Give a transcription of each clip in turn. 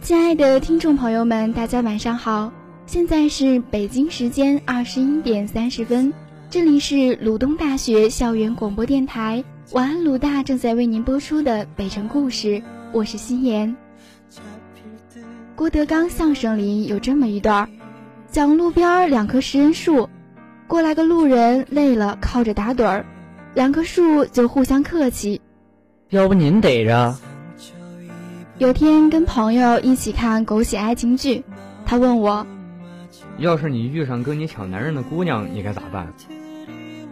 亲爱的听众朋友们，大家晚上好，现在是北京时间二十一点三十分，这里是鲁东大学校园广播电台，晚安鲁大正在为您播出的北城故事，我是心妍。郭德纲相声里有这么一段，讲路边两棵食人树，过来个路人累了靠着打盹儿，两棵树就互相客气，要不您逮着。有天跟朋友一起看狗血爱情剧，他问我：“要是你遇上跟你抢男人的姑娘，你该咋办？”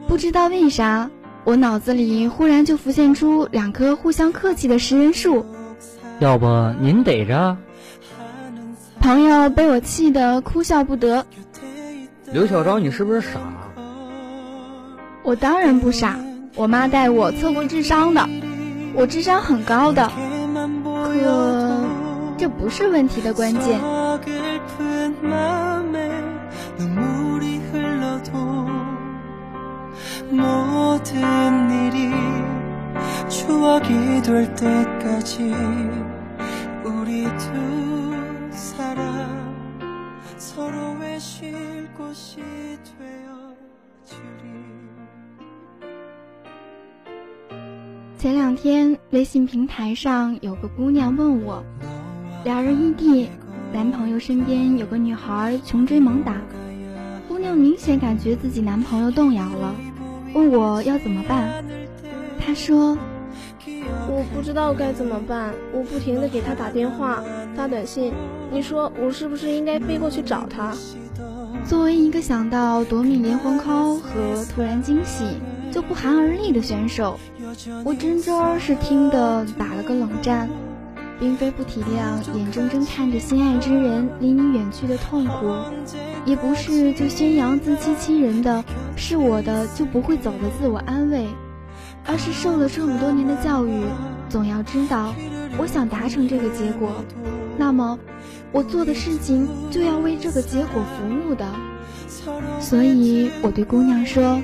不知道为啥，我脑子里忽然就浮现出两棵互相客气的食人树。要不您逮着？朋友被我气得哭笑不得。刘小昭，你是不是傻？我当然不傻，我妈带我测过智商的，我智商很高的。可这不是问题的关键。前两天，微信平台上有个姑娘问我，俩人异地，男朋友身边有个女孩穷追猛打，姑娘明显感觉自己男朋友动摇了，问我要怎么办。她说：“我不知道该怎么办，我不停的给他打电话、发短信，你说我是不是应该飞过去找他？”作为一个想到夺命连环 call 和突然惊喜就不寒而栗的选手。我真真儿是听的打了个冷战，并非不体谅眼睁睁看着心爱之人离你远去的痛苦，也不是就宣扬自欺欺人的是我的就不会走的自我安慰，而是受了这么多年的教育，总要知道，我想达成这个结果，那么我做的事情就要为这个结果服务的。所以我对姑娘说：“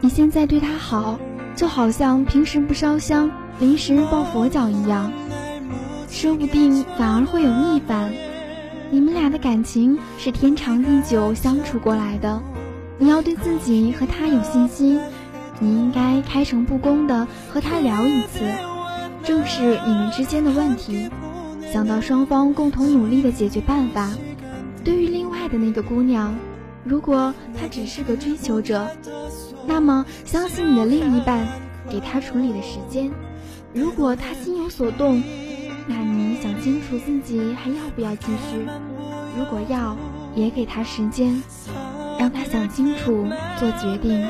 你现在对他好。”就好像平时不烧香，临时抱佛脚一样，说不定反而会有逆反。你们俩的感情是天长地久相处过来的，你要对自己和他有信心。你应该开诚布公的和他聊一次，正视你们之间的问题，想到双方共同努力的解决办法。对于另外的那个姑娘，如果他只是个追求者。那么，相信你的另一半，给他处理的时间。如果他心有所动，那你想清楚自己还要不要继续。如果要，也给他时间，让他想清楚做决定。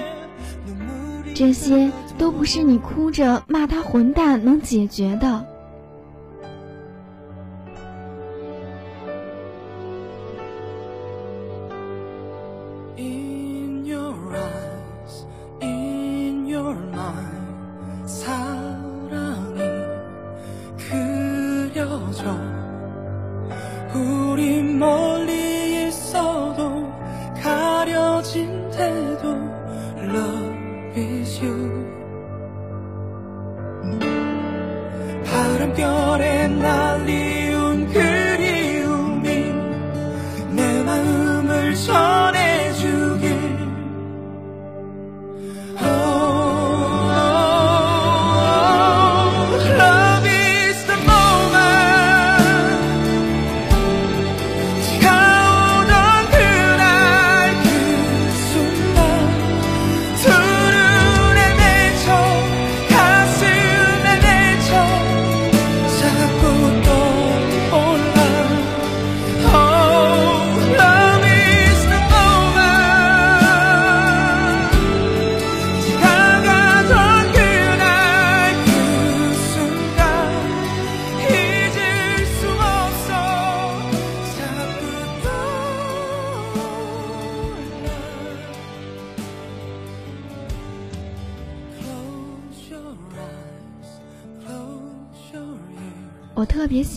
这些都不是你哭着骂他混蛋能解决的。我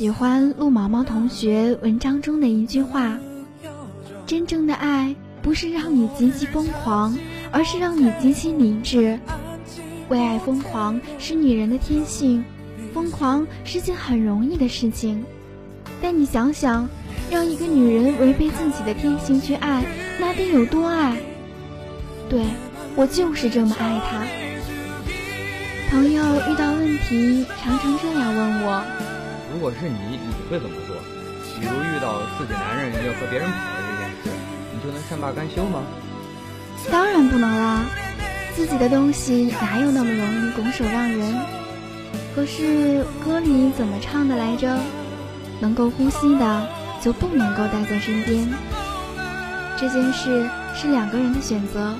喜欢陆毛毛同学文章中的一句话：“真正的爱不是让你极其疯狂，而是让你极其理智。为爱疯狂是女人的天性，疯狂是件很容易的事情。但你想想，让一个女人违背自己的天性去爱，那得有多爱？对，我就是这么爱他。朋友遇到问题常常这样问我：如果是你，你会怎么做？比如遇到自己男人要和别人跑了这件事，你就能善罢甘休吗？当然不能啦，自己的东西哪有那么容易拱手让人？可是歌里怎么唱的来着？能够呼吸的就不能够待在身边。这件事是两个人的选择，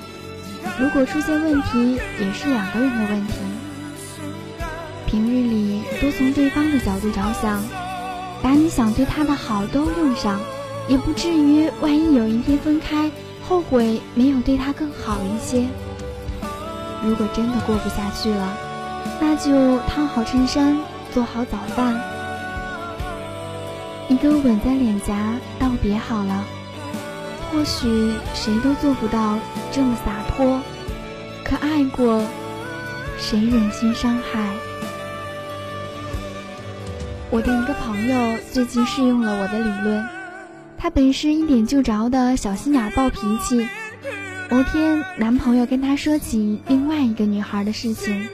如果出现问题，也是两个人的问题。平日里多从对方的角度着想，把你想对他的好都用上，也不至于万一有一天分开，后悔没有对他更好一些。如果真的过不下去了，那就烫好衬衫，做好早饭，一个吻在脸颊道别好了。或许谁都做不到这么洒脱，可爱过，谁忍心伤害？我的一个朋友最近试用了我的理论，他本是一点就着的小心眼、暴脾气。某天，男朋友跟他说起另外一个女孩的事情，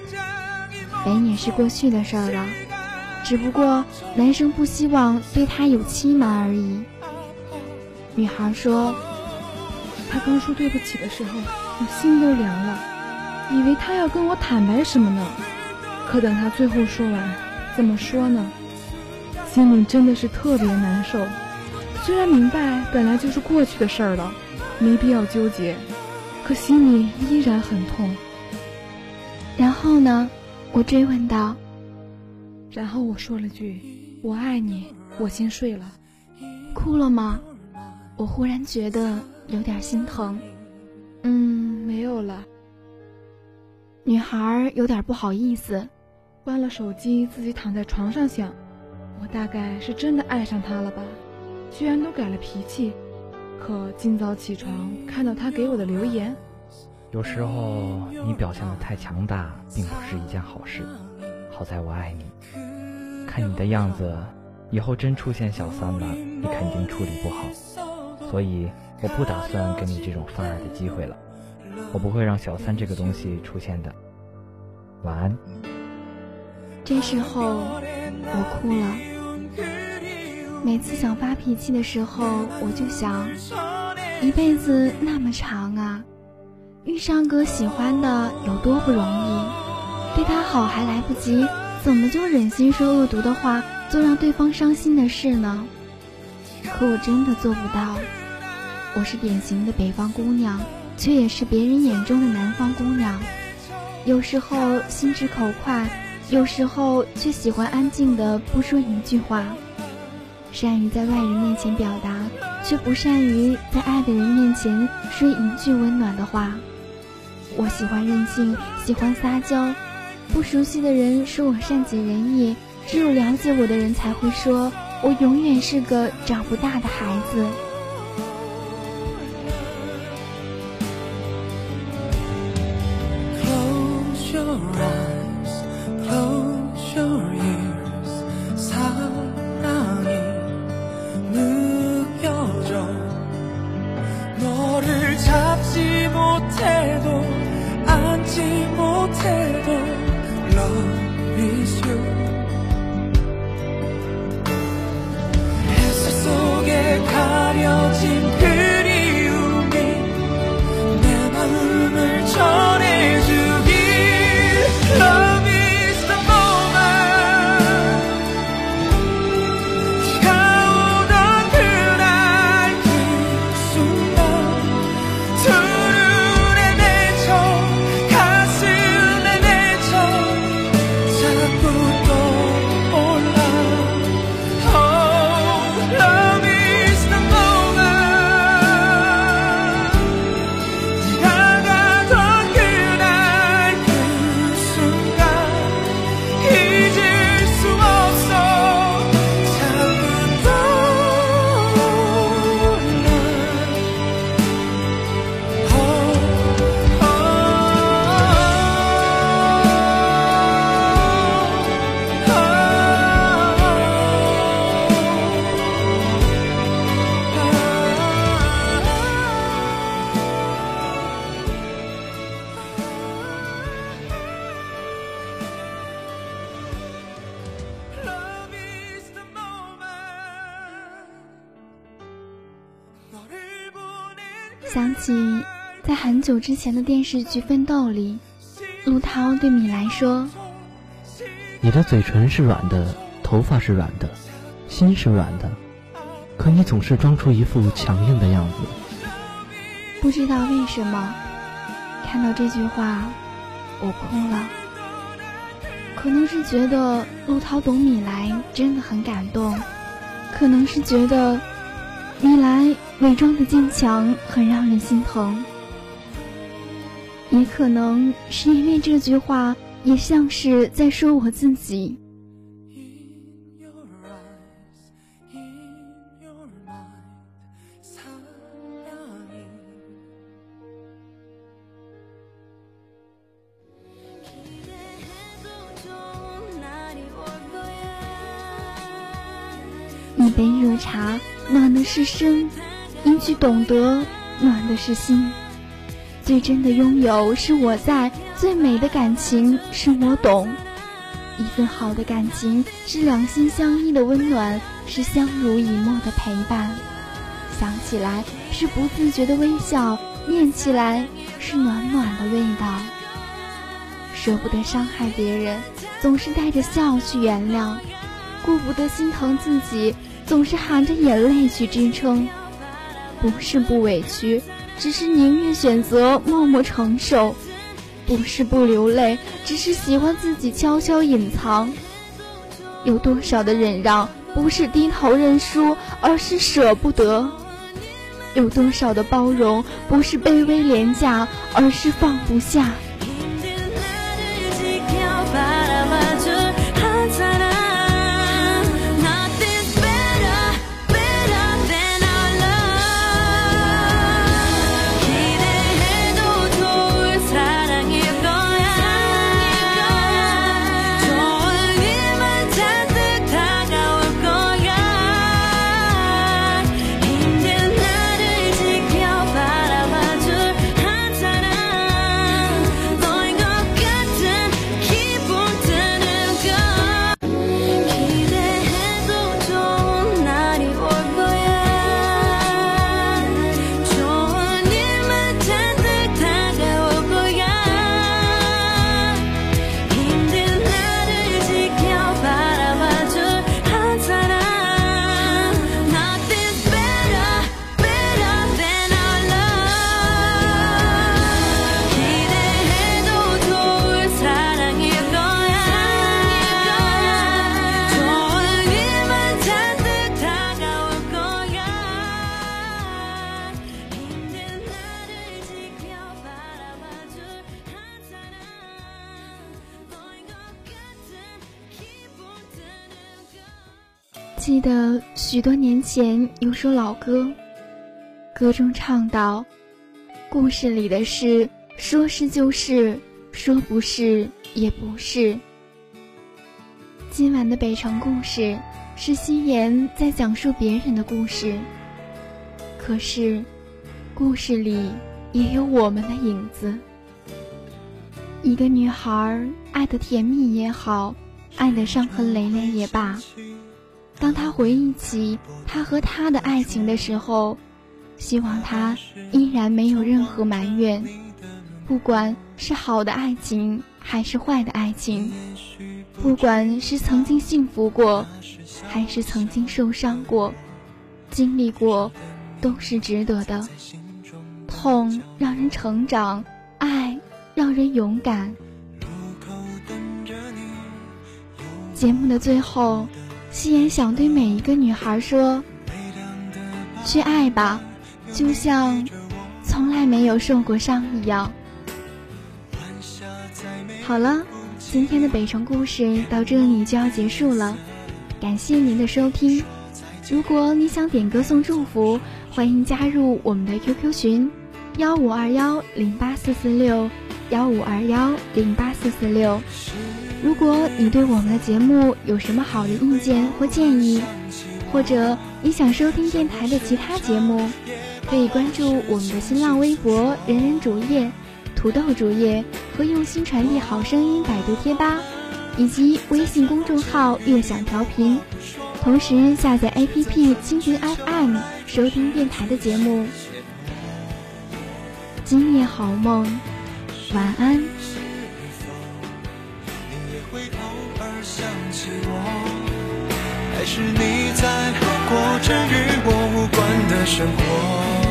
本也是过去的事儿了，只不过男生不希望对她有欺瞒而已。女孩说：“他刚说对不起的时候，我心都凉了，以为他要跟我坦白什么呢？可等他最后说完，怎么说呢？心里真的是特别难受。虽然明白本来就是过去的事儿了，没必要纠结，可心里依然很痛。然后呢？我追问道。然后我说了句：“我爱你。”我先睡了。哭了吗？我忽然觉得有点心疼。嗯，没有了。女孩有点不好意思，关了手机，自己躺在床上想：我大概是真的爱上他了吧？居然都改了脾气。可今早起床看到他给我的留言，有时候你表现的太强大，并不是一件好事。好在我爱你。看你的样子，以后真出现小三了，你肯定处理不好。所以我不打算给你这种犯二的机会了，我不会让小三这个东西出现的。晚安。这时候我哭了。每次想发脾气的时候，我就想，一辈子那么长啊，遇上个喜欢的有多不容易，对他好还来不及，怎么就忍心说恶毒的话，做让对方伤心的事呢？可我真的做不到。我是典型的北方姑娘，却也是别人眼中的南方姑娘。有时候心直口快，有时候却喜欢安静的不说一句话。善于在外人面前表达，却不善于在爱的人面前说一句温暖的话。我喜欢任性，喜欢撒娇。不熟悉的人说我善解人意，只有了解我的人才会说我永远是个长不大的孩子。前的电视剧《奋斗》里，陆涛对米莱说：“你的嘴唇是软的，头发是软的，心是软的，可你总是装出一副强硬的样子。”不知道为什么，看到这句话，我哭了。可能是觉得陆涛懂米莱真的很感动，可能是觉得米莱伪装的坚强很让人心疼，也可能是因为这句话也像是在说我自己。一杯热茶，暖的是身；一句懂得，暖的是心。最真的拥有是我在，最美的感情是我懂。一份好的感情是两心相依的温暖，是相濡以沫的陪伴。想起来是不自觉的微笑，念起来是暖暖的味道。舍不得伤害别人，总是带着笑去原谅；顾不得心疼自己。总是含着眼泪去支撑，不是不委屈，只是宁愿选择默默承受；不是不流泪，只是喜欢自己悄悄隐藏。有多少的忍让，不是低头认输，而是舍不得；有多少的包容，不是卑微廉价，而是放不下。记得许多年前有首老歌，歌中唱道：“故事里的事，说是就是，说不是也不是。”今晚的北城故事是夕颜在讲述别人的故事，可是，故事里也有我们的影子。一个女孩爱的甜蜜也好，爱的伤痕累累也罢。当他回忆起他和他的爱情的时候，希望他依然没有任何埋怨，不管是好的爱情还是坏的爱情，不管是曾经幸福过，还是曾经受伤过，经历过，都是值得的。痛让人成长，爱让人勇敢。节目的最后。夕颜想对每一个女孩说：“去爱吧，就像从来没有受过伤一样。”好了，今天的北城故事到这里就要结束了，感谢您的收听。如果你想点歌送祝福，欢迎加入我们的 QQ 群：幺五二幺零八四四六幺五二幺零八四四六。如果你对我们的节目有什么好的意见或建议，或者你想收听电台的其他节目，可以关注我们的新浪微博“人人主页”、“土豆主页”和“用心传递好声音”百度贴吧，以及微信公众号“悦享调频”。同时下载 APP 蜻蜓 FM 收听电台的节目。今夜好梦，晚安。偶尔想起我还是你在过着与我无关的生活？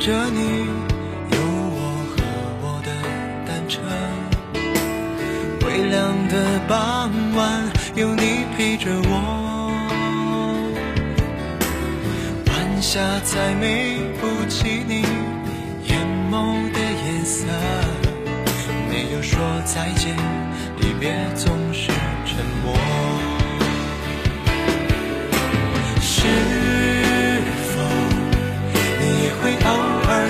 着你有我和我的单车微凉的傍晚有你陪着我晚霞再美不及你眼眸的颜色没有说再见离别总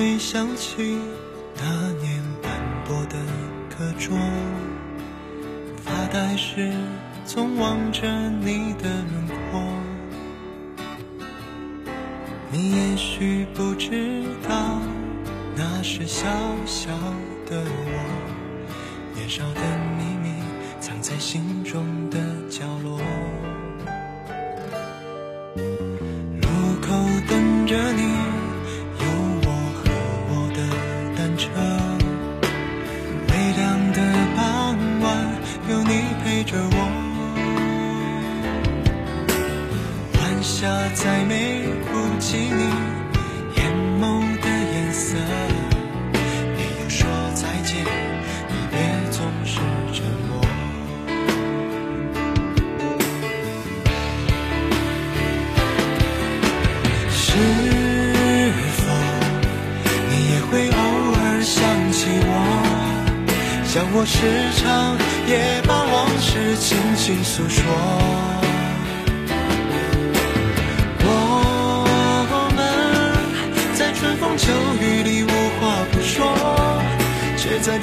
会想起那年斑驳的课桌，发呆时总望着你的轮廓。你也许不知道，那是小小的我，年少的秘密藏在心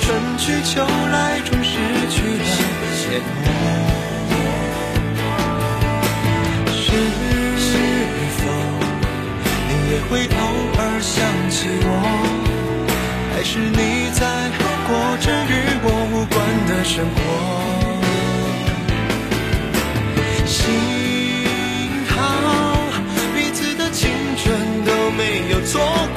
春去秋来中失去了联络。是否你也会偶尔想起我？还是你在过着与我无关的生活？幸好彼此的青春都没有错过，